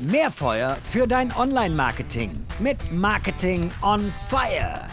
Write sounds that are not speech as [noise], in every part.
Mehr Feuer für dein Online-Marketing mit Marketing on Fire.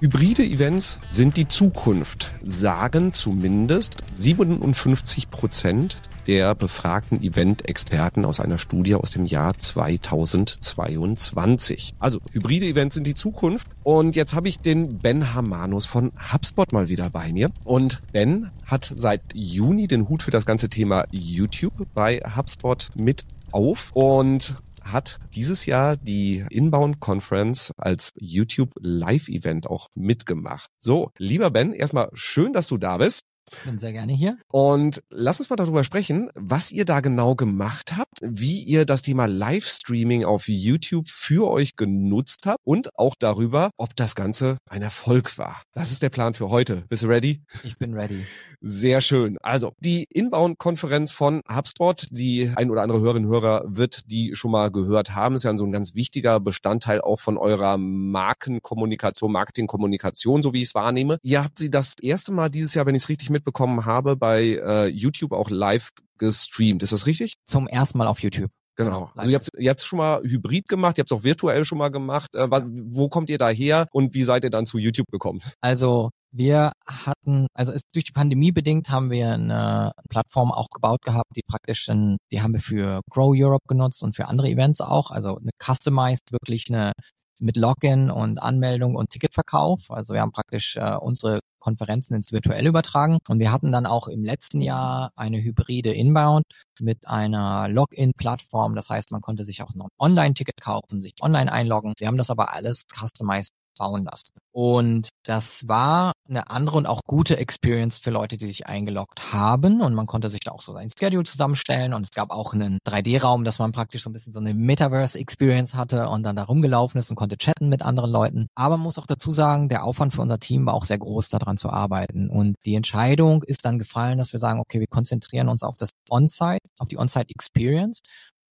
Hybride Events sind die Zukunft, sagen zumindest 57 Prozent der befragten Event-Experten aus einer Studie aus dem Jahr 2022. Also hybride Events sind die Zukunft. Und jetzt habe ich den Ben Hamanus von HubSpot mal wieder bei mir. Und Ben hat seit Juni den Hut für das ganze Thema YouTube bei HubSpot mit auf und hat dieses Jahr die Inbound Conference als YouTube Live Event auch mitgemacht. So, lieber Ben, erstmal schön, dass du da bist. Bin sehr gerne hier. Und lass uns mal darüber sprechen, was ihr da genau gemacht habt, wie ihr das Thema Livestreaming auf YouTube für euch genutzt habt und auch darüber, ob das Ganze ein Erfolg war. Das ist der Plan für heute. Bist du ready? Ich bin ready. Sehr schön. Also die Inbound-Konferenz von HubSpot, die ein oder andere Hörerin Hörer wird die schon mal gehört haben, ist ja so ein ganz wichtiger Bestandteil auch von eurer Markenkommunikation, Marketingkommunikation, so wie ich es wahrnehme. Ihr habt sie das erste Mal dieses Jahr, wenn ich es richtig mitbekommen habe, bei äh, YouTube auch live gestreamt. Ist das richtig? Zum ersten Mal auf YouTube. Genau. Also ihr habt ihr habt schon mal hybrid gemacht, ihr habt es auch virtuell schon mal gemacht. Äh, wo kommt ihr da her und wie seid ihr dann zu YouTube gekommen? Also wir hatten, also ist durch die Pandemie bedingt haben wir eine Plattform auch gebaut gehabt, die praktisch, in, die haben wir für Grow Europe genutzt und für andere Events auch. Also eine customized, wirklich eine mit Login und Anmeldung und Ticketverkauf. Also wir haben praktisch äh, unsere Konferenzen ins Virtuelle übertragen. Und wir hatten dann auch im letzten Jahr eine hybride Inbound mit einer Login-Plattform. Das heißt, man konnte sich auch noch ein Online-Ticket kaufen, sich online einloggen. Wir haben das aber alles customized bauen lassen. Und das war eine andere und auch gute Experience für Leute, die sich eingeloggt haben. Und man konnte sich da auch so sein Schedule zusammenstellen. Und es gab auch einen 3D-Raum, dass man praktisch so ein bisschen so eine Metaverse-Experience hatte und dann da rumgelaufen ist und konnte chatten mit anderen Leuten. Aber man muss auch dazu sagen, der Aufwand für unser Team war auch sehr groß, daran zu arbeiten. Und die Entscheidung ist dann gefallen, dass wir sagen, okay, wir konzentrieren uns auf das On-Site, auf die On-Site-Experience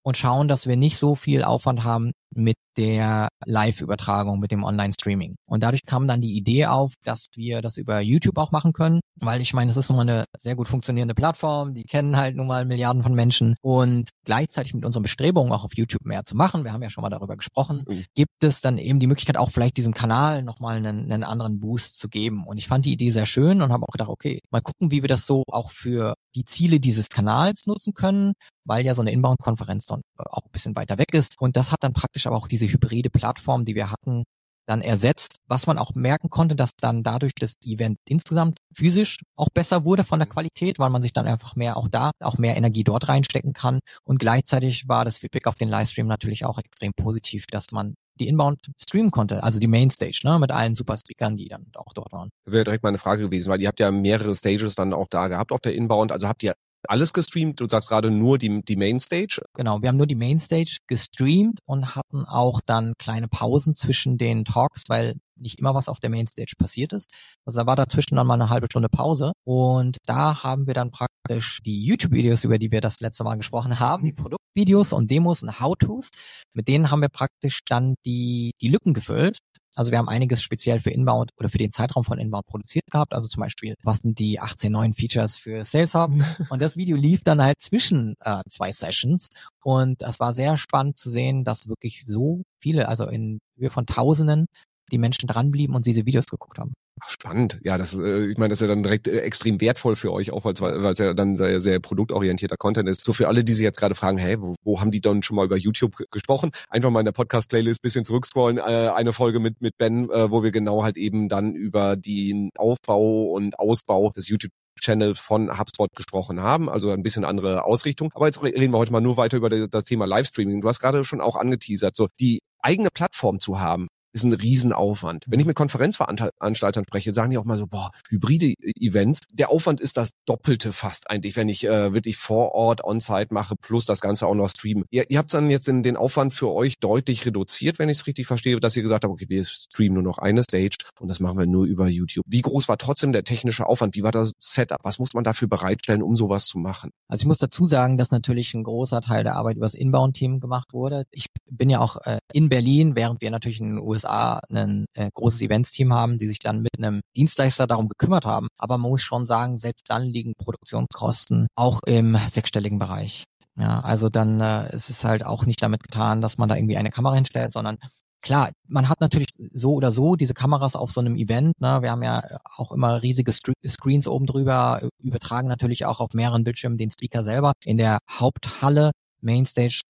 und schauen, dass wir nicht so viel Aufwand haben mit der Live-Übertragung, mit dem Online-Streaming. Und dadurch kam dann die Idee auf, dass wir das über YouTube auch machen können, weil ich meine, es ist nun mal eine sehr gut funktionierende Plattform, die kennen halt nun mal Milliarden von Menschen und gleichzeitig mit unseren Bestrebungen auch auf YouTube mehr zu machen, wir haben ja schon mal darüber gesprochen, mhm. gibt es dann eben die Möglichkeit auch vielleicht diesem Kanal nochmal einen, einen anderen Boost zu geben. Und ich fand die Idee sehr schön und habe auch gedacht, okay, mal gucken, wie wir das so auch für die Ziele dieses Kanals nutzen können, weil ja so eine Inbound-Konferenz dann auch ein bisschen weiter weg ist. Und das hat dann praktisch aber auch diese hybride Plattform, die wir hatten, dann ersetzt, was man auch merken konnte, dass dann dadurch das Event insgesamt physisch auch besser wurde von der Qualität, weil man sich dann einfach mehr auch da, auch mehr Energie dort reinstecken kann. Und gleichzeitig war das Feedback auf den Livestream natürlich auch extrem positiv, dass man die Inbound streamen konnte, also die Mainstage, ne, mit allen Superspeakern, die dann auch dort waren. Wäre direkt meine Frage gewesen, weil ihr habt ja mehrere Stages dann auch da gehabt auf der Inbound, also habt ihr alles gestreamt? Du sagst gerade nur die, die Mainstage? Genau, wir haben nur die Mainstage gestreamt und hatten auch dann kleine Pausen zwischen den Talks, weil nicht immer was auf der Mainstage passiert ist. Also da war dazwischen dann mal eine halbe Stunde Pause und da haben wir dann praktisch die YouTube-Videos, über die wir das letzte Mal gesprochen haben, die Produktvideos und Demos und How-Tos, mit denen haben wir praktisch dann die, die Lücken gefüllt also wir haben einiges speziell für Inbound oder für den Zeitraum von Inbound produziert gehabt. Also zum Beispiel, was sind die 18 neuen Features für Sales Hub? [laughs] Und das Video lief dann halt zwischen äh, zwei Sessions. Und das war sehr spannend zu sehen, dass wirklich so viele, also in Höhe von Tausenden, die Menschen dranblieben und diese Videos geguckt haben. Spannend. Ja, das, äh, ich meine, das ist ja dann direkt äh, extrem wertvoll für euch, auch weil es ja dann sehr, sehr produktorientierter Content ist. So für alle, die sich jetzt gerade fragen, hey, wo, wo haben die dann schon mal über YouTube gesprochen? Einfach mal in der Podcast-Playlist bisschen zurückscrollen. Äh, eine Folge mit, mit Ben, äh, wo wir genau halt eben dann über den Aufbau und Ausbau des YouTube Channel von HubSpot gesprochen haben, also ein bisschen andere Ausrichtung. Aber jetzt reden wir heute mal nur weiter über das Thema Livestreaming. Du hast gerade schon auch angeteasert, so die eigene Plattform zu haben, ist ein Riesenaufwand. Wenn ich mit Konferenzveranstaltern spreche, sagen die auch mal so, boah, hybride Events, der Aufwand ist das Doppelte fast eigentlich, wenn ich äh, wirklich vor Ort On-Site mache, plus das Ganze auch noch streamen. Ihr, ihr habt dann jetzt den, den Aufwand für euch deutlich reduziert, wenn ich es richtig verstehe, dass ihr gesagt habt, okay, wir streamen nur noch eine Stage und das machen wir nur über YouTube. Wie groß war trotzdem der technische Aufwand? Wie war das Setup? Was muss man dafür bereitstellen, um sowas zu machen? Also ich muss dazu sagen, dass natürlich ein großer Teil der Arbeit über das Inbound-Team gemacht wurde. Ich bin ja auch äh, in Berlin, während wir natürlich in den USA USA ein äh, großes Events-Team haben, die sich dann mit einem Dienstleister darum gekümmert haben. Aber man muss schon sagen, selbst dann liegen Produktionskosten auch im sechsstelligen Bereich. Ja, also dann äh, es ist halt auch nicht damit getan, dass man da irgendwie eine Kamera hinstellt, sondern klar, man hat natürlich so oder so diese Kameras auf so einem Event. Ne? Wir haben ja auch immer riesige Screens oben drüber, übertragen natürlich auch auf mehreren Bildschirmen den Speaker selber. In der Haupthalle, Mainstage,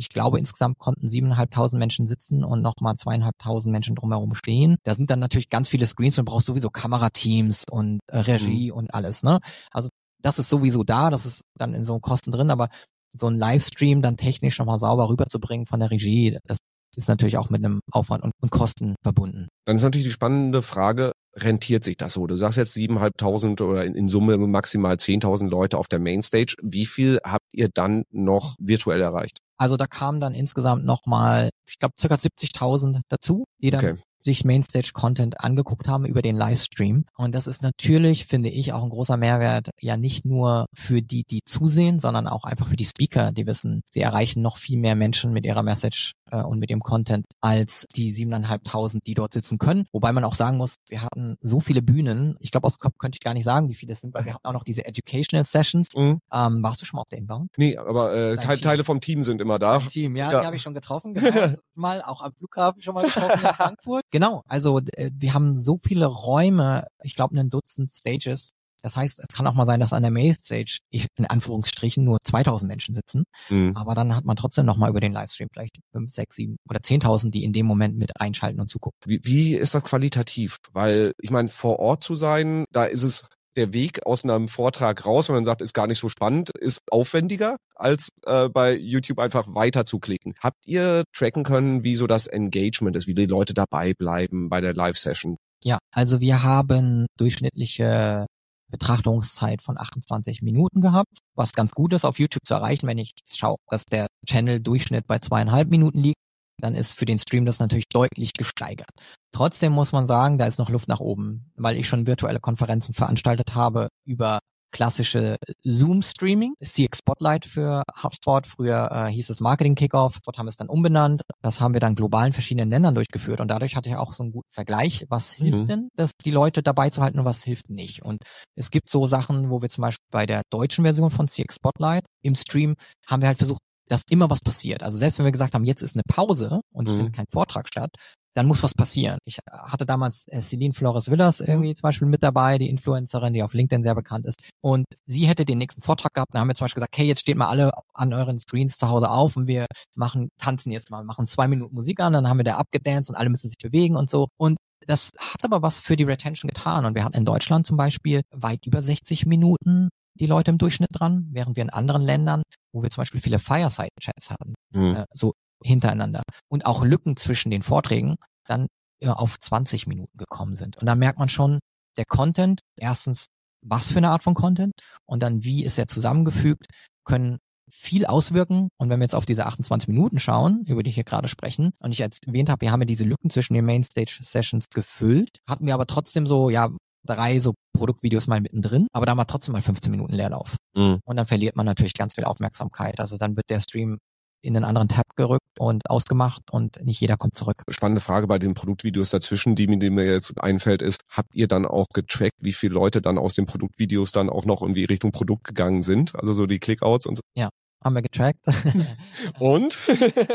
ich glaube, insgesamt konnten siebeneinhalbtausend Menschen sitzen und nochmal zweieinhalbtausend Menschen drumherum stehen. Da sind dann natürlich ganz viele Screens und brauchst sowieso Kamerateams und äh, Regie mhm. und alles. Ne? Also das ist sowieso da, das ist dann in so Kosten drin, aber so ein Livestream dann technisch nochmal sauber rüberzubringen von der Regie, das ist natürlich auch mit einem Aufwand und, und Kosten verbunden. Dann ist natürlich die spannende Frage, rentiert sich das so? Du sagst jetzt siebeneinhalbtausend oder in, in Summe maximal zehntausend Leute auf der Mainstage. Wie viel habt ihr dann noch virtuell erreicht? Also da kamen dann insgesamt nochmal, ich glaube, circa 70.000 dazu, die dann okay sich Mainstage-Content angeguckt haben über den Livestream. Und das ist natürlich, finde ich, auch ein großer Mehrwert, ja nicht nur für die, die zusehen, sondern auch einfach für die Speaker, die wissen, sie erreichen noch viel mehr Menschen mit ihrer Message äh, und mit dem Content als die siebeneinhalbtausend, die dort sitzen können. Wobei man auch sagen muss, wir hatten so viele Bühnen. Ich glaube, aus dem Kopf könnte ich gar nicht sagen, wie viele es sind, weil wir hatten auch noch diese Educational Sessions. Mhm. Ähm, warst du schon mal auf der Inbound? Nee, aber äh, Te Teile vom Team sind immer da. Team, ja, ja. die habe ich schon getroffen. Genau, [laughs] mal auch am Flughafen schon mal getroffen in Frankfurt. Genau, also äh, wir haben so viele Räume, ich glaube ein Dutzend Stages. Das heißt, es kann auch mal sein, dass an der Mail-Stage ich in Anführungsstrichen nur 2000 Menschen sitzen, mhm. aber dann hat man trotzdem noch mal über den Livestream vielleicht 5, 6, 7 oder 10.000, die in dem Moment mit einschalten und zugucken. Wie, wie ist das qualitativ? Weil ich meine, vor Ort zu sein, da ist es der Weg aus einem Vortrag raus, wenn man sagt, ist gar nicht so spannend, ist aufwendiger, als äh, bei YouTube einfach weiter zu klicken. Habt ihr tracken können, wie so das Engagement ist, wie die Leute dabei bleiben bei der Live-Session? Ja, also wir haben durchschnittliche Betrachtungszeit von 28 Minuten gehabt, was ganz gut ist auf YouTube zu erreichen, wenn ich schaue, dass der Channel-Durchschnitt bei zweieinhalb Minuten liegt dann ist für den Stream das natürlich deutlich gesteigert. Trotzdem muss man sagen, da ist noch Luft nach oben, weil ich schon virtuelle Konferenzen veranstaltet habe über klassische Zoom-Streaming, CX Spotlight für HubSpot. Früher äh, hieß es Marketing Kickoff, dort haben wir es dann umbenannt. Das haben wir dann global in verschiedenen Ländern durchgeführt und dadurch hatte ich auch so einen guten Vergleich, was hilft mhm. denn, dass die Leute dabei zu halten und was hilft nicht. Und es gibt so Sachen, wo wir zum Beispiel bei der deutschen Version von CX Spotlight im Stream haben wir halt versucht, dass immer was passiert. Also selbst wenn wir gesagt haben, jetzt ist eine Pause und es mhm. findet kein Vortrag statt, dann muss was passieren. Ich hatte damals äh, Celine Flores Villas mhm. irgendwie zum Beispiel mit dabei, die Influencerin, die auf LinkedIn sehr bekannt ist. Und sie hätte den nächsten Vortrag gehabt. Da haben wir zum Beispiel gesagt, hey, jetzt steht mal alle an euren Screens zu Hause auf und wir machen, tanzen jetzt mal, machen zwei Minuten Musik an, dann haben wir da abgedanced und alle müssen sich bewegen und so. Und das hat aber was für die Retention getan. Und wir hatten in Deutschland zum Beispiel weit über 60 Minuten die Leute im Durchschnitt dran, während wir in anderen Ländern, wo wir zum Beispiel viele Fireside-Chats hatten, mhm. äh, so hintereinander und auch Lücken zwischen den Vorträgen dann ja, auf 20 Minuten gekommen sind. Und da merkt man schon, der Content, erstens, was für eine Art von Content und dann, wie ist er zusammengefügt, können viel auswirken. Und wenn wir jetzt auf diese 28 Minuten schauen, über die ich hier gerade sprechen, und ich jetzt erwähnt habe, wir haben ja diese Lücken zwischen den Mainstage-Sessions gefüllt, hatten wir aber trotzdem so, ja, drei so Produktvideos mal mittendrin, aber da mal trotzdem mal 15 Minuten Leerlauf. Mhm. Und dann verliert man natürlich ganz viel Aufmerksamkeit. Also dann wird der Stream in einen anderen Tab gerückt und ausgemacht und nicht jeder kommt zurück. Spannende Frage bei den Produktvideos dazwischen, die, die mir jetzt einfällt, ist, habt ihr dann auch getrackt, wie viele Leute dann aus den Produktvideos dann auch noch irgendwie Richtung Produkt gegangen sind? Also so die Clickouts und so? Ja, haben wir getrackt. [laughs] und?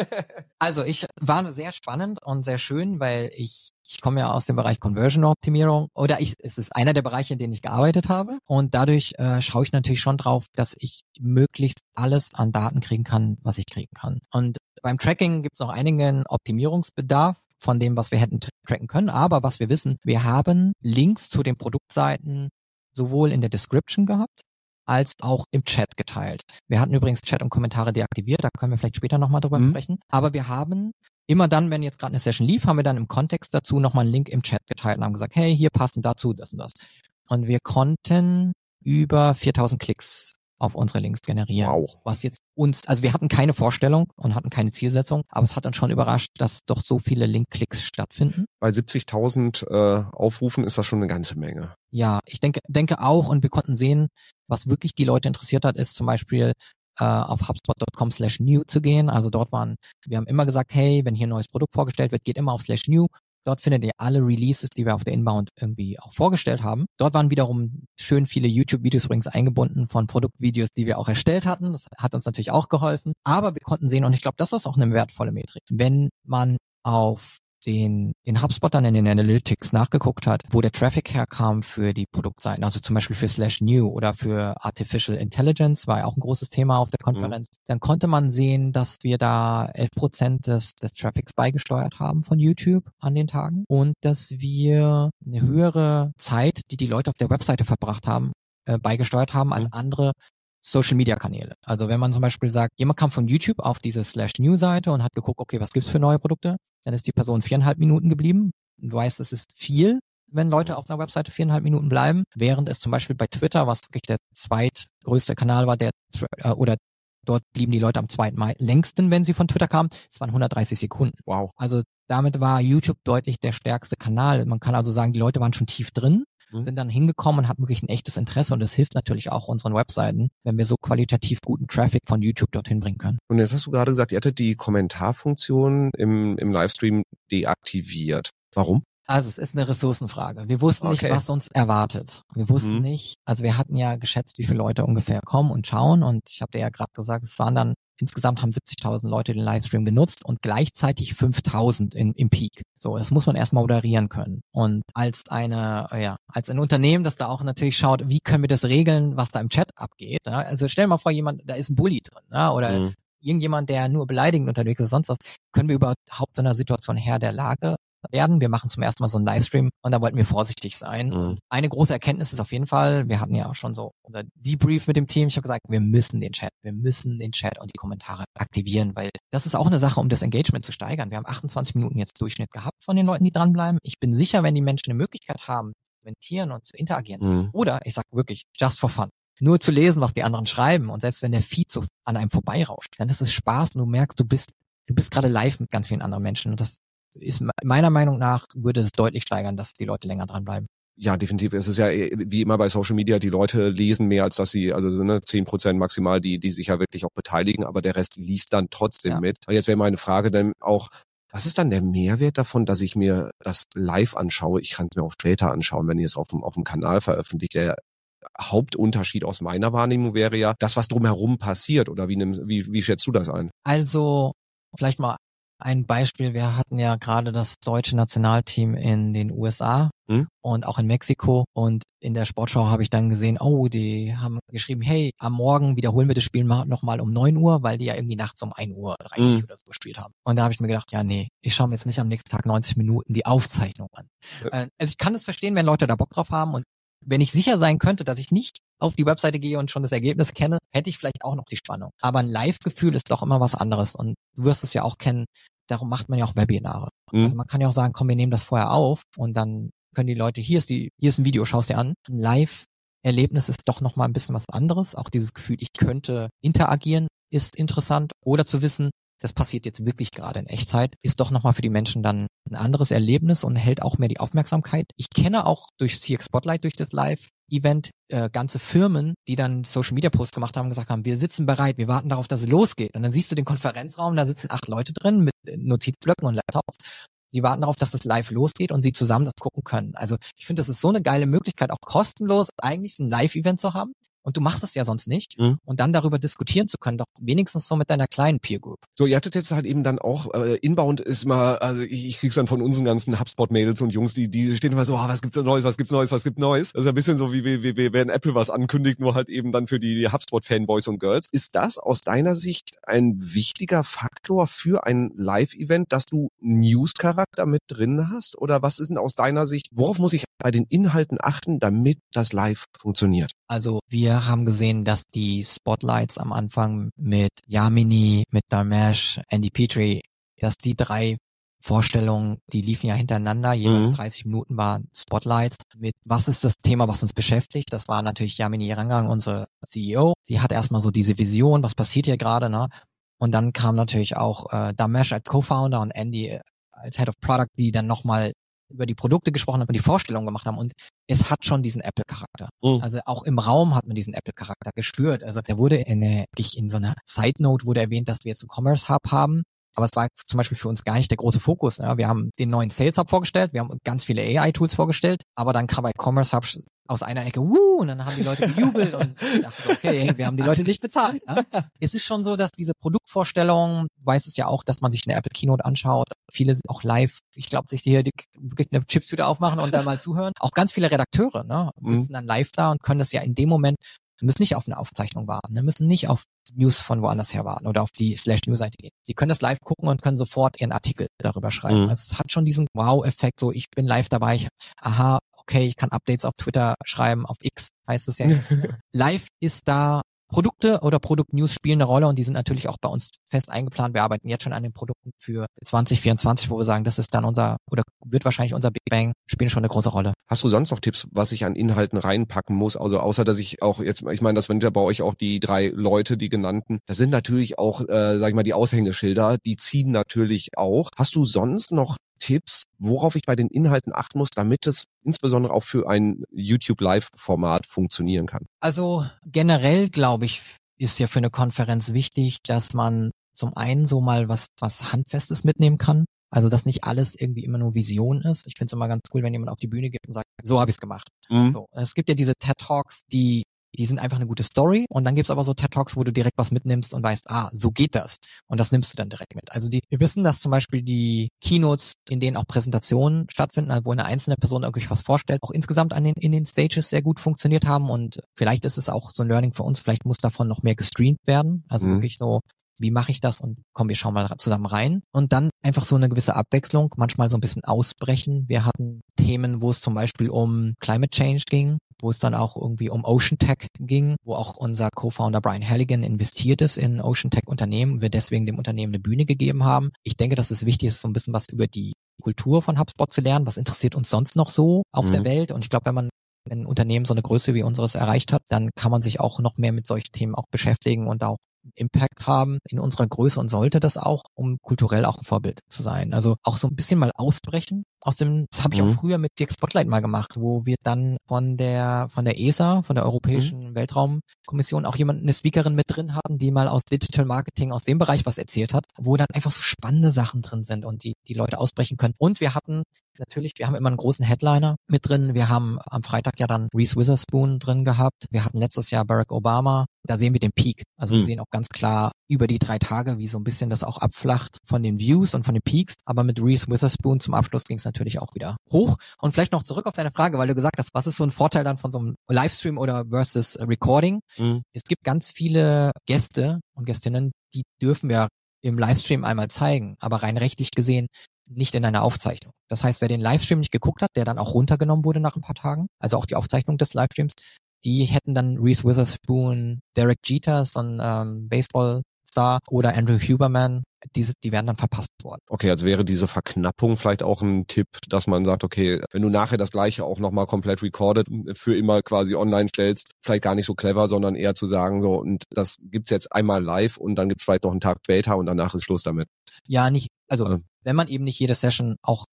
[laughs] also ich war sehr spannend und sehr schön, weil ich ich komme ja aus dem Bereich Conversion-Optimierung oder ich, es ist einer der Bereiche, in denen ich gearbeitet habe. Und dadurch äh, schaue ich natürlich schon drauf, dass ich möglichst alles an Daten kriegen kann, was ich kriegen kann. Und beim Tracking gibt es noch einigen Optimierungsbedarf von dem, was wir hätten tracken können. Aber was wir wissen, wir haben Links zu den Produktseiten sowohl in der Description gehabt, als auch im Chat geteilt. Wir hatten übrigens Chat und Kommentare deaktiviert, da können wir vielleicht später nochmal drüber mhm. sprechen. Aber wir haben immer dann, wenn jetzt gerade eine Session lief, haben wir dann im Kontext dazu nochmal einen Link im Chat geteilt und haben gesagt, hey, hier passend dazu das und das. Und wir konnten über 4000 Klicks auf unsere Links generieren. Wow. Was jetzt uns, also wir hatten keine Vorstellung und hatten keine Zielsetzung, aber es hat uns schon überrascht, dass doch so viele Link-Klicks stattfinden. Bei 70.000 äh, Aufrufen ist das schon eine ganze Menge. Ja, ich denke, denke auch und wir konnten sehen, was wirklich die Leute interessiert hat, ist zum Beispiel äh, auf hubspot.com slash new zu gehen. Also dort waren, wir haben immer gesagt, hey, wenn hier ein neues Produkt vorgestellt wird, geht immer auf slash new Dort findet ihr alle Releases, die wir auf der Inbound irgendwie auch vorgestellt haben. Dort waren wiederum schön viele YouTube-Videos übrigens eingebunden von Produktvideos, die wir auch erstellt hatten. Das hat uns natürlich auch geholfen. Aber wir konnten sehen, und ich glaube, das ist auch eine wertvolle Metrik. Wenn man auf den, den HubSpot dann in den Analytics nachgeguckt hat, wo der Traffic herkam für die Produktseiten, also zum Beispiel für Slash New oder für Artificial Intelligence, war ja auch ein großes Thema auf der mhm. Konferenz, mhm. dann konnte man sehen, dass wir da 11 Prozent des, des Traffics beigesteuert haben von YouTube an den Tagen und dass wir eine höhere Zeit, die die Leute auf der Webseite verbracht haben, äh, beigesteuert haben als mhm. andere Social Media Kanäle. Also wenn man zum Beispiel sagt, jemand kam von YouTube auf diese Slash New Seite und hat geguckt, okay, was gibt's für neue Produkte? Dann ist die Person viereinhalb Minuten geblieben. Du weißt, es ist viel, wenn Leute auf einer Webseite viereinhalb Minuten bleiben, während es zum Beispiel bei Twitter, was wirklich der zweitgrößte Kanal war, der äh, oder dort blieben die Leute am zweiten Mai längsten, wenn sie von Twitter kamen. Es waren 130 Sekunden. Wow. Also damit war YouTube deutlich der stärkste Kanal. Man kann also sagen, die Leute waren schon tief drin mhm. sind dann hingekommen und hatten wirklich ein echtes Interesse und das hilft natürlich auch unseren Webseiten, wenn wir so qualitativ guten Traffic von YouTube dorthin bringen können. Und jetzt hast du gerade gesagt, ihr hattet die Kommentarfunktion im, im Livestream deaktiviert. Warum? Also es ist eine Ressourcenfrage. Wir wussten okay. nicht, was uns erwartet. Wir wussten mhm. nicht, also wir hatten ja geschätzt, wie viele Leute ungefähr kommen und schauen und ich habe dir ja gerade gesagt, es waren dann insgesamt haben 70.000 Leute den Livestream genutzt und gleichzeitig 5.000 in, im Peak. So, das muss man erstmal moderieren können. Und als eine, ja, als ein Unternehmen, das da auch natürlich schaut, wie können wir das regeln, was da im Chat abgeht. Ja? Also stell mal vor, jemand, da ist ein Bully drin, ja? oder mhm. irgendjemand, der nur beleidigend unterwegs ist, sonst was, können wir überhaupt so einer Situation Herr der Lage werden. Wir machen zum ersten Mal so einen Livestream und da wollten wir vorsichtig sein. Mhm. Eine große Erkenntnis ist auf jeden Fall, wir hatten ja auch schon so unser Debrief mit dem Team. Ich habe gesagt, wir müssen den Chat, wir müssen den Chat und die Kommentare aktivieren, weil das ist auch eine Sache, um das Engagement zu steigern. Wir haben 28 Minuten jetzt Durchschnitt gehabt von den Leuten, die dranbleiben. Ich bin sicher, wenn die Menschen eine Möglichkeit haben, zu kommentieren und zu interagieren mhm. oder ich sag wirklich, just for fun, nur zu lesen, was die anderen schreiben und selbst wenn der Feed so an einem vorbeirauscht, dann ist es Spaß und du merkst, du bist du bist gerade live mit ganz vielen anderen Menschen und das ist meiner Meinung nach würde es deutlich steigern, dass die Leute länger dranbleiben. Ja, definitiv. Es ist ja äh, wie immer bei Social Media, die Leute lesen mehr, als dass sie, also ne, zehn Prozent maximal, die, die sich ja wirklich auch beteiligen, aber der Rest liest dann trotzdem ja. mit. Und jetzt wäre meine Frage dann auch, was ist dann der Mehrwert davon, dass ich mir das live anschaue? Ich kann es mir auch später anschauen, wenn ihr es auf dem, auf dem Kanal veröffentlicht. Der Hauptunterschied aus meiner Wahrnehmung wäre ja das, was drumherum passiert. Oder wie, nimm, wie, wie schätzt du das ein? Also vielleicht mal ein Beispiel, wir hatten ja gerade das deutsche Nationalteam in den USA hm? und auch in Mexiko und in der Sportschau habe ich dann gesehen, oh, die haben geschrieben, hey, am Morgen wiederholen wir das Spiel nochmal um neun Uhr, weil die ja irgendwie nachts um ein Uhr dreißig hm. oder so gespielt haben. Und da habe ich mir gedacht, ja, nee, ich schaue mir jetzt nicht am nächsten Tag 90 Minuten die Aufzeichnung an. Ja. Äh, also ich kann es verstehen, wenn Leute da Bock drauf haben und wenn ich sicher sein könnte, dass ich nicht auf die Webseite gehe und schon das Ergebnis kenne, hätte ich vielleicht auch noch die Spannung. Aber ein Live-Gefühl ist doch immer was anderes. Und du wirst es ja auch kennen. Darum macht man ja auch Webinare. Mhm. Also man kann ja auch sagen, komm, wir nehmen das vorher auf und dann können die Leute, hier ist die, hier ist ein Video, schaust dir an. Ein Live-Erlebnis ist doch nochmal ein bisschen was anderes. Auch dieses Gefühl, ich könnte interagieren, ist interessant. Oder zu wissen, das passiert jetzt wirklich gerade in Echtzeit, ist doch nochmal für die Menschen dann ein anderes Erlebnis und hält auch mehr die Aufmerksamkeit. Ich kenne auch durch CX Spotlight, durch das Live, Event äh, ganze Firmen, die dann Social Media Posts gemacht haben, gesagt haben, wir sitzen bereit, wir warten darauf, dass es losgeht. Und dann siehst du den Konferenzraum, da sitzen acht Leute drin mit Notizblöcken und Laptops. Die warten darauf, dass es live losgeht und sie zusammen das gucken können. Also ich finde, das ist so eine geile Möglichkeit, auch kostenlos eigentlich ein Live-Event zu haben und du machst es ja sonst nicht mhm. und dann darüber diskutieren zu können, doch wenigstens so mit deiner kleinen Peer Group. So, ihr hattet jetzt halt eben dann auch, äh, Inbound ist mal, also ich, ich krieg's dann von unseren ganzen HubSpot-Mädels und Jungs, die, die stehen immer so, oh, was gibt's Neues, was gibt's Neues, was gibt's Neues. Also ein bisschen so wie, wie, wie, wie wenn Apple was ankündigt, nur halt eben dann für die, die HubSpot-Fanboys und Girls. Ist das aus deiner Sicht ein wichtiger Faktor für ein Live-Event, dass du News-Charakter mit drin hast? Oder was ist denn aus deiner Sicht, worauf muss ich bei den Inhalten achten, damit das Live funktioniert? Also wir haben gesehen, dass die Spotlights am Anfang mit Yamini, mit Darmesh, Andy Petrie, dass die drei Vorstellungen, die liefen ja hintereinander, jeweils mhm. 30 Minuten waren Spotlights mit was ist das Thema, was uns beschäftigt. Das war natürlich Yamini Rangang, unsere CEO. Die hat erstmal so diese Vision, was passiert hier gerade, ne? Und dann kam natürlich auch äh, Damesh als Co-Founder und Andy äh, als Head of Product, die dann nochmal über die Produkte gesprochen haben und die Vorstellung gemacht haben und es hat schon diesen Apple-Charakter. Mhm. Also auch im Raum hat man diesen Apple-Charakter gespürt. Also da wurde in, eine, in so einer Side-Note wurde erwähnt, dass wir jetzt einen Commerce Hub haben aber es war zum Beispiel für uns gar nicht der große Fokus. Ja. Wir haben den neuen Sales Hub vorgestellt, wir haben ganz viele AI-Tools vorgestellt, aber dann kam bei Commerce Hub aus einer Ecke, wuh, und dann haben die Leute gejubelt und dachten, okay, [laughs] wir haben die Leute nicht bezahlt. Ja? Es ist schon so, dass diese Produktvorstellung, weiß es ja auch, dass man sich eine Apple Keynote anschaut, viele auch live, ich glaube, sich hier die, wirklich eine Chipstüte aufmachen und da mal zuhören. Auch ganz viele Redakteure ne, sitzen mhm. dann live da und können das ja in dem Moment wir müssen nicht auf eine Aufzeichnung warten. Wir müssen nicht auf News von woanders her warten oder auf die Slash News Seite gehen. Die können das live gucken und können sofort ihren Artikel darüber schreiben. Mhm. Also es hat schon diesen Wow-Effekt, so ich bin live dabei, ich, aha, okay, ich kann Updates auf Twitter schreiben, auf X heißt es ja jetzt. [laughs] live ist da Produkte oder Produktnews spielen eine Rolle und die sind natürlich auch bei uns fest eingeplant. Wir arbeiten jetzt schon an den Produkten für 2024, wo wir sagen, das ist dann unser oder wird wahrscheinlich unser Big Bang, spielen schon eine große Rolle. Hast du sonst noch Tipps, was ich an Inhalten reinpacken muss? Also außer, dass ich auch jetzt, ich meine, das sind ja bei euch auch die drei Leute, die genannten. Das sind natürlich auch, äh, sag ich mal, die Aushängeschilder, die ziehen natürlich auch. Hast du sonst noch Tipps, worauf ich bei den Inhalten achten muss, damit es insbesondere auch für ein YouTube Live-Format funktionieren kann? Also generell glaube ich, ist ja für eine Konferenz wichtig, dass man zum einen so mal was, was Handfestes mitnehmen kann. Also, dass nicht alles irgendwie immer nur Vision ist. Ich finde es immer ganz cool, wenn jemand auf die Bühne geht und sagt, so habe ich es gemacht. Mhm. So, es gibt ja diese TED Talks, die die sind einfach eine gute Story. Und dann gibt's aber so TED Talks, wo du direkt was mitnimmst und weißt, ah, so geht das. Und das nimmst du dann direkt mit. Also die, wir wissen, dass zum Beispiel die Keynotes, in denen auch Präsentationen stattfinden, also wo eine einzelne Person irgendwie was vorstellt, auch insgesamt an den, in den Stages sehr gut funktioniert haben. Und vielleicht ist es auch so ein Learning für uns, vielleicht muss davon noch mehr gestreamt werden. Also mhm. wirklich so wie mache ich das und komm, wir schauen mal zusammen rein. Und dann einfach so eine gewisse Abwechslung, manchmal so ein bisschen ausbrechen. Wir hatten Themen, wo es zum Beispiel um Climate Change ging, wo es dann auch irgendwie um Ocean Tech ging, wo auch unser Co-Founder Brian Halligan investiert ist in Ocean Tech Unternehmen, wir deswegen dem Unternehmen eine Bühne gegeben haben. Ich denke, dass es wichtig ist, so ein bisschen was über die Kultur von HubSpot zu lernen. Was interessiert uns sonst noch so auf mhm. der Welt? Und ich glaube, wenn man ein Unternehmen so eine Größe wie unseres erreicht hat, dann kann man sich auch noch mehr mit solchen Themen auch beschäftigen und auch Impact haben in unserer Größe und sollte das auch, um kulturell auch ein Vorbild zu sein. Also auch so ein bisschen mal ausbrechen aus dem, das habe ich mhm. auch früher mit Dirk Spotlight mal gemacht, wo wir dann von der von der ESA, von der Europäischen mhm. Weltraumkommission auch jemanden, eine Speakerin mit drin hatten, die mal aus Digital Marketing aus dem Bereich was erzählt hat, wo dann einfach so spannende Sachen drin sind und die die Leute ausbrechen können. Und wir hatten natürlich, wir haben immer einen großen Headliner mit drin. Wir haben am Freitag ja dann Reese Witherspoon drin gehabt. Wir hatten letztes Jahr Barack Obama. Da sehen wir den Peak. Also mhm. wir sehen auch ganz klar über die drei Tage, wie so ein bisschen das auch abflacht von den Views und von den Peaks. Aber mit Reese Witherspoon zum Abschluss ging es natürlich auch wieder hoch. Und vielleicht noch zurück auf deine Frage, weil du gesagt hast, was ist so ein Vorteil dann von so einem Livestream oder versus Recording? Mhm. Es gibt ganz viele Gäste und Gästinnen, die dürfen wir im Livestream einmal zeigen, aber rein rechtlich gesehen nicht in einer Aufzeichnung. Das heißt, wer den Livestream nicht geguckt hat, der dann auch runtergenommen wurde nach ein paar Tagen, also auch die Aufzeichnung des Livestreams, die hätten dann Reese Witherspoon, Derek Jeter, so ein ähm, Baseball Star oder Andrew Huberman, diese, die werden dann verpasst worden. Okay, also wäre diese Verknappung vielleicht auch ein Tipp, dass man sagt, okay, wenn du nachher das gleiche auch nochmal komplett recorded für immer quasi online stellst, vielleicht gar nicht so clever, sondern eher zu sagen, so, und das gibt's jetzt einmal live und dann gibt's vielleicht noch einen Tag später und danach ist Schluss damit. Ja, nicht, also, also wenn man eben nicht jede Session auch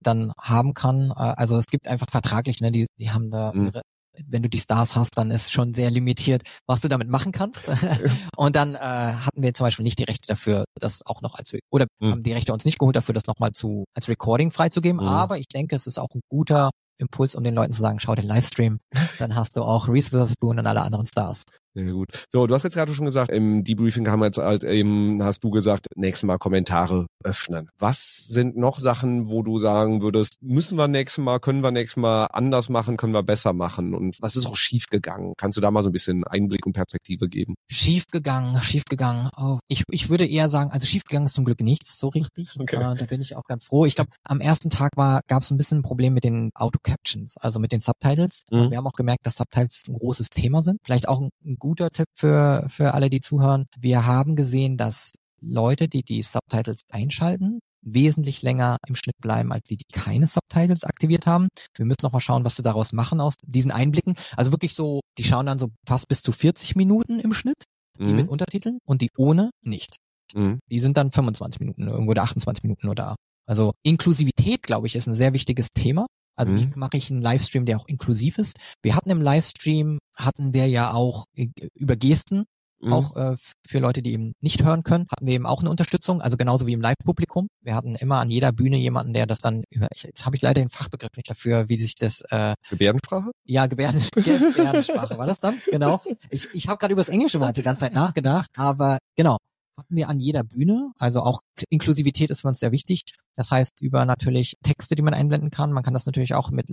dann haben kann. Äh, also es gibt einfach vertraglich, ne, die, die haben da mhm. ihre wenn du die Stars hast, dann ist schon sehr limitiert, was du damit machen kannst. [laughs] und dann äh, hatten wir zum Beispiel nicht die Rechte dafür, das auch noch als oder mhm. haben die Rechte uns nicht geholt dafür, das nochmal zu als Recording freizugeben. Mhm. Aber ich denke, es ist auch ein guter Impuls, um den Leuten zu sagen, schau den Livestream, [laughs] dann hast du auch Reese Witherspoon und alle anderen Stars. Sehr gut. So, du hast jetzt gerade schon gesagt, im Debriefing haben wir jetzt halt eben, hast du gesagt, nächstes Mal Kommentare öffnen. Was sind noch Sachen, wo du sagen würdest, müssen wir nächstes Mal, können wir nächstes Mal anders machen, können wir besser machen? Und was ist auch schiefgegangen? Kannst du da mal so ein bisschen Einblick und Perspektive geben? Schiefgegangen, schiefgegangen. Oh, ich, ich würde eher sagen, also schiefgegangen ist zum Glück nichts so richtig. Okay. Äh, da bin ich auch ganz froh. Ich glaube, am ersten Tag war, gab es ein bisschen ein Problem mit den Auto-Captions, also mit den Subtitles. Mhm. Wir haben auch gemerkt, dass Subtitles ein großes Thema sind. Vielleicht auch ein, ein guter Tipp für, für alle, die zuhören. Wir haben gesehen, dass Leute, die die Subtitles einschalten, wesentlich länger im Schnitt bleiben, als die, die keine Subtitles aktiviert haben. Wir müssen noch mal schauen, was sie daraus machen aus diesen Einblicken. Also wirklich so, die schauen dann so fast bis zu 40 Minuten im Schnitt, die mhm. mit Untertiteln und die ohne nicht. Mhm. Die sind dann 25 Minuten irgendwo oder 28 Minuten nur da. Also Inklusivität, glaube ich, ist ein sehr wichtiges Thema. Also mhm. wie mache ich einen Livestream, der auch inklusiv ist? Wir hatten im Livestream, hatten wir ja auch äh, über Gesten Mhm. Auch äh, für Leute, die eben nicht hören können, hatten wir eben auch eine Unterstützung, also genauso wie im Live-Publikum. Wir hatten immer an jeder Bühne jemanden, der das dann über, ich, jetzt habe ich leider den Fachbegriff nicht dafür, wie sich das äh, Gebärdensprache? Ja, Gebärden, [laughs] Gebärdensprache war das dann, genau. Ich, ich habe gerade über das englische Wort die ganze Zeit nachgedacht, aber genau, hatten wir an jeder Bühne. Also auch Inklusivität ist für uns sehr wichtig. Das heißt, über natürlich Texte, die man einblenden kann. Man kann das natürlich auch mit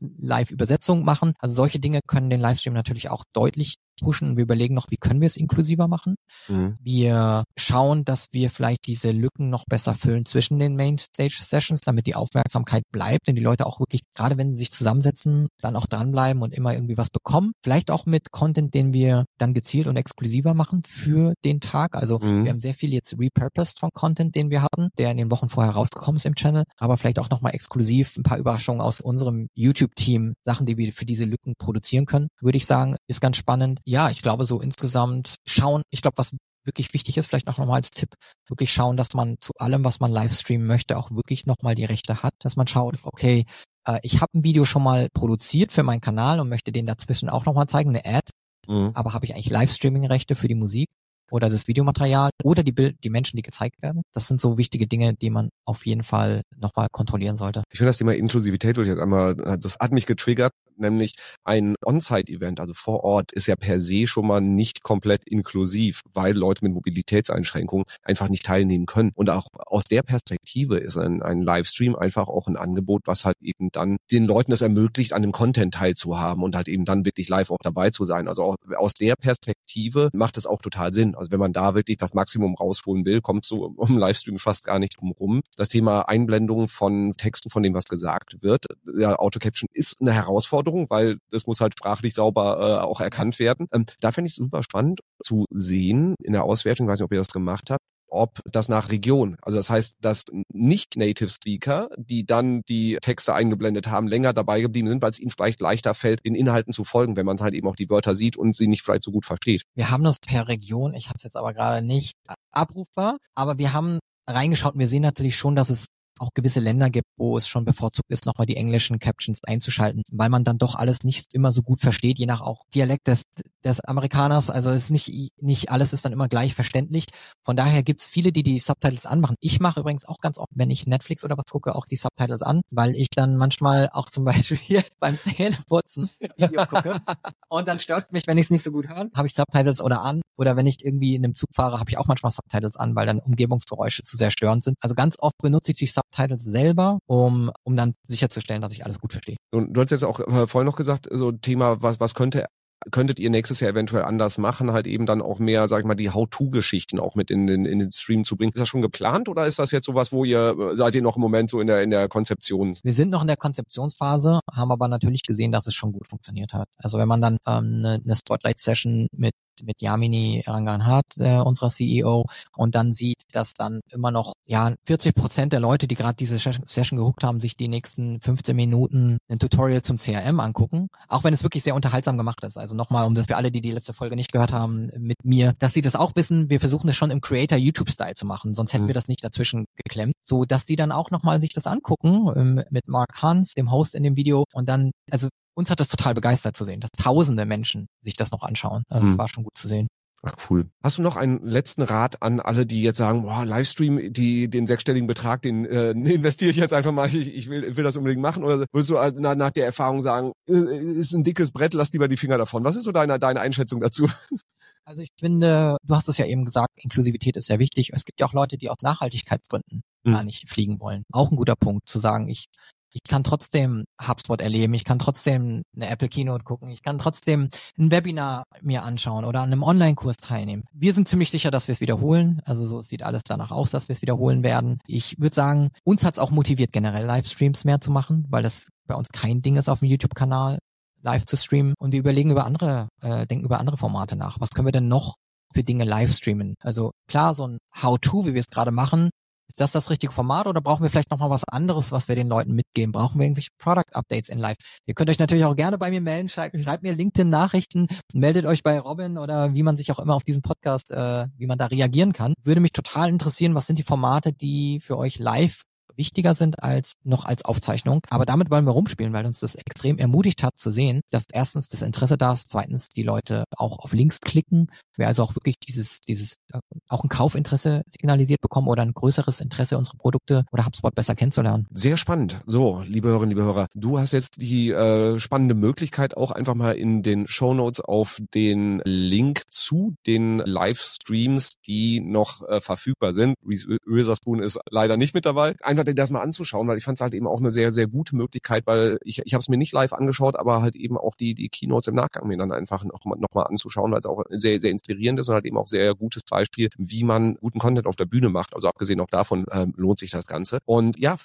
Live-Übersetzung machen. Also solche Dinge können den Livestream natürlich auch deutlich pushen. Wir überlegen noch, wie können wir es inklusiver machen. Mhm. Wir schauen, dass wir vielleicht diese Lücken noch besser füllen zwischen den Mainstage-Sessions, damit die Aufmerksamkeit bleibt, denn die Leute auch wirklich, gerade wenn sie sich zusammensetzen, dann auch dranbleiben und immer irgendwie was bekommen. Vielleicht auch mit Content, den wir dann gezielt und exklusiver machen für den Tag. Also mhm. wir haben sehr viel jetzt repurposed von Content, den wir hatten, der in den Wochen vorher rausgekommen ist im Channel, aber vielleicht auch nochmal exklusiv ein paar Überraschungen aus unserem YouTube-Team, Sachen, die wir für diese Lücken produzieren können, würde ich sagen, ist ganz spannend ja, ich glaube so insgesamt schauen, ich glaube, was wirklich wichtig ist, vielleicht noch nochmal als Tipp, wirklich schauen, dass man zu allem, was man live streamen möchte, auch wirklich nochmal die Rechte hat, dass man schaut, okay, äh, ich habe ein Video schon mal produziert für meinen Kanal und möchte den dazwischen auch nochmal zeigen, eine Ad, mhm. aber habe ich eigentlich Livestreaming-Rechte für die Musik? Oder das Videomaterial oder die Bild, die Menschen, die gezeigt werden. Das sind so wichtige Dinge, die man auf jeden Fall nochmal kontrollieren sollte. Ich finde das Thema Inklusivität ich jetzt einmal, das hat mich getriggert, nämlich ein On-Site-Event, also vor Ort, ist ja per se schon mal nicht komplett inklusiv, weil Leute mit Mobilitätseinschränkungen einfach nicht teilnehmen können. Und auch aus der Perspektive ist ein, ein Livestream einfach auch ein Angebot, was halt eben dann den Leuten es ermöglicht, an dem Content teilzuhaben und halt eben dann wirklich live auch dabei zu sein. Also auch aus der Perspektive macht es auch total Sinn. Also wenn man da wirklich das Maximum rausholen will, kommt so um Livestream fast gar nicht drum rum. Das Thema Einblendung von Texten, von dem was gesagt wird, ja, Autocaption ist eine Herausforderung, weil das muss halt sprachlich sauber äh, auch erkannt werden. Ähm, da finde ich super spannend zu sehen in der Auswertung, ich weiß nicht, ob ihr das gemacht habt, ob das nach Region, also das heißt, dass nicht Native Speaker, die dann die Texte eingeblendet haben, länger dabei geblieben sind, weil es ihnen vielleicht leichter fällt, den Inhalten zu folgen, wenn man halt eben auch die Wörter sieht und sie nicht vielleicht so gut versteht. Wir haben das per Region, ich habe es jetzt aber gerade nicht abrufbar, aber wir haben reingeschaut und wir sehen natürlich schon, dass es auch gewisse Länder gibt, wo es schon bevorzugt ist, nochmal die englischen Captions einzuschalten, weil man dann doch alles nicht immer so gut versteht, je nach auch Dialekt des, des Amerikaners. Also es ist nicht, nicht alles ist dann immer gleich verständlich. Von daher gibt es viele, die die Subtitles anmachen. Ich mache übrigens auch ganz oft, wenn ich Netflix oder was gucke, auch die Subtitles an, weil ich dann manchmal auch zum [laughs] Beispiel hier beim Zähneputzen Video gucke und dann stört mich, wenn ich es nicht so gut höre, habe ich Subtitles oder an oder wenn ich irgendwie in einem Zug fahre, habe ich auch manchmal Subtitles an, weil dann Umgebungsgeräusche zu sehr störend sind. Also ganz oft benutze ich die Subtitles Subtitles selber, um, um dann sicherzustellen, dass ich alles gut verstehe. Und du hast jetzt auch äh, vorhin noch gesagt, so Thema, was, was könnte könntet ihr nächstes Jahr eventuell anders machen, halt eben dann auch mehr, sag ich mal, die How-To-Geschichten auch mit in den, in den Stream zu bringen. Ist das schon geplant oder ist das jetzt sowas, wo ihr, äh, seid ihr noch im Moment so in der, in der Konzeption? Wir sind noch in der Konzeptionsphase, haben aber natürlich gesehen, dass es schon gut funktioniert hat. Also wenn man dann ähm, eine, eine Spotlight-Session mit mit Yamini Ranganhat, äh, unserer CEO, und dann sieht, dass dann immer noch ja 40 Prozent der Leute, die gerade diese Session gehuckt haben, sich die nächsten 15 Minuten ein Tutorial zum CRM angucken, auch wenn es wirklich sehr unterhaltsam gemacht ist. Also nochmal, um das für alle, die die letzte Folge nicht gehört haben, mit mir, dass sie das auch wissen. Wir versuchen es schon im Creator YouTube Style zu machen, sonst hätten mhm. wir das nicht dazwischen geklemmt, so dass die dann auch nochmal sich das angucken ähm, mit Mark Hans, dem Host in dem Video, und dann also uns hat das total begeistert zu sehen, dass tausende Menschen sich das noch anschauen. Also hm. Das war schon gut zu sehen. Ach cool. Hast du noch einen letzten Rat an alle, die jetzt sagen, boah, Livestream, die den sechsstelligen Betrag, den äh, [laughs] investiere ich jetzt einfach mal, ich, ich will, will das unbedingt machen? Oder würdest du nach, nach der Erfahrung sagen, äh, ist ein dickes Brett, lass lieber die Finger davon? Was ist so deine, deine Einschätzung dazu? [laughs] Also ich finde, du hast es ja eben gesagt, Inklusivität ist sehr wichtig. Es gibt ja auch Leute, die aus Nachhaltigkeitsgründen hm. gar nicht fliegen wollen. Auch ein guter Punkt zu sagen, ich ich kann trotzdem HubSpot erleben, ich kann trotzdem eine Apple Keynote gucken, ich kann trotzdem ein Webinar mir anschauen oder an einem Online-Kurs teilnehmen. Wir sind ziemlich sicher, dass wir es wiederholen. Also so sieht alles danach aus, dass wir es wiederholen werden. Ich würde sagen, uns hat es auch motiviert, generell Livestreams mehr zu machen, weil das bei uns kein Ding ist auf dem YouTube-Kanal live zu streamen. Und wir überlegen über andere, äh, denken über andere Formate nach. Was können wir denn noch für Dinge live streamen? Also klar, so ein How-To, wie wir es gerade machen, ist das das richtige Format oder brauchen wir vielleicht nochmal was anderes, was wir den Leuten mitgeben? Brauchen wir irgendwelche Product Updates in Live? Ihr könnt euch natürlich auch gerne bei mir melden, schreibt, schreibt mir LinkedIn-Nachrichten, meldet euch bei Robin oder wie man sich auch immer auf diesen Podcast, äh, wie man da reagieren kann. Würde mich total interessieren, was sind die Formate, die für euch live wichtiger sind als noch als Aufzeichnung. Aber damit wollen wir rumspielen, weil uns das extrem ermutigt hat zu sehen, dass erstens das Interesse da ist, zweitens die Leute auch auf Links klicken, wir also auch wirklich dieses, dieses äh, auch ein Kaufinteresse signalisiert bekommen oder ein größeres Interesse, unsere Produkte oder HubSpot besser kennenzulernen. Sehr spannend. So, liebe Hörerinnen, liebe Hörer, du hast jetzt die äh, spannende Möglichkeit, auch einfach mal in den Show Notes auf den Link zu den Livestreams, die noch äh, verfügbar sind. Witherspoon ist leider nicht mit dabei. Einfach das mal anzuschauen, weil ich fand es halt eben auch eine sehr, sehr gute Möglichkeit, weil ich, ich habe es mir nicht live angeschaut, aber halt eben auch die, die Keynotes im Nachgang mir dann einfach noch, noch mal anzuschauen, weil es auch sehr, sehr inspirierend ist und halt eben auch sehr gutes Beispiel, wie man guten Content auf der Bühne macht. Also abgesehen auch davon ähm, lohnt sich das Ganze. Und ja,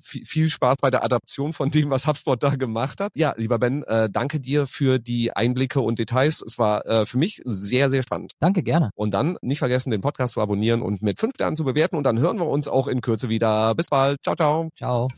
viel Spaß bei der Adaption von dem, was HubSpot da gemacht hat. Ja, lieber Ben, äh, danke dir für die Einblicke und Details. Es war äh, für mich sehr, sehr spannend. Danke, gerne. Und dann nicht vergessen, den Podcast zu abonnieren und mit fünf Sternen zu bewerten. Und dann hören wir uns auch in Kürze wieder. Bis bald. Ciao, ciao. Ciao.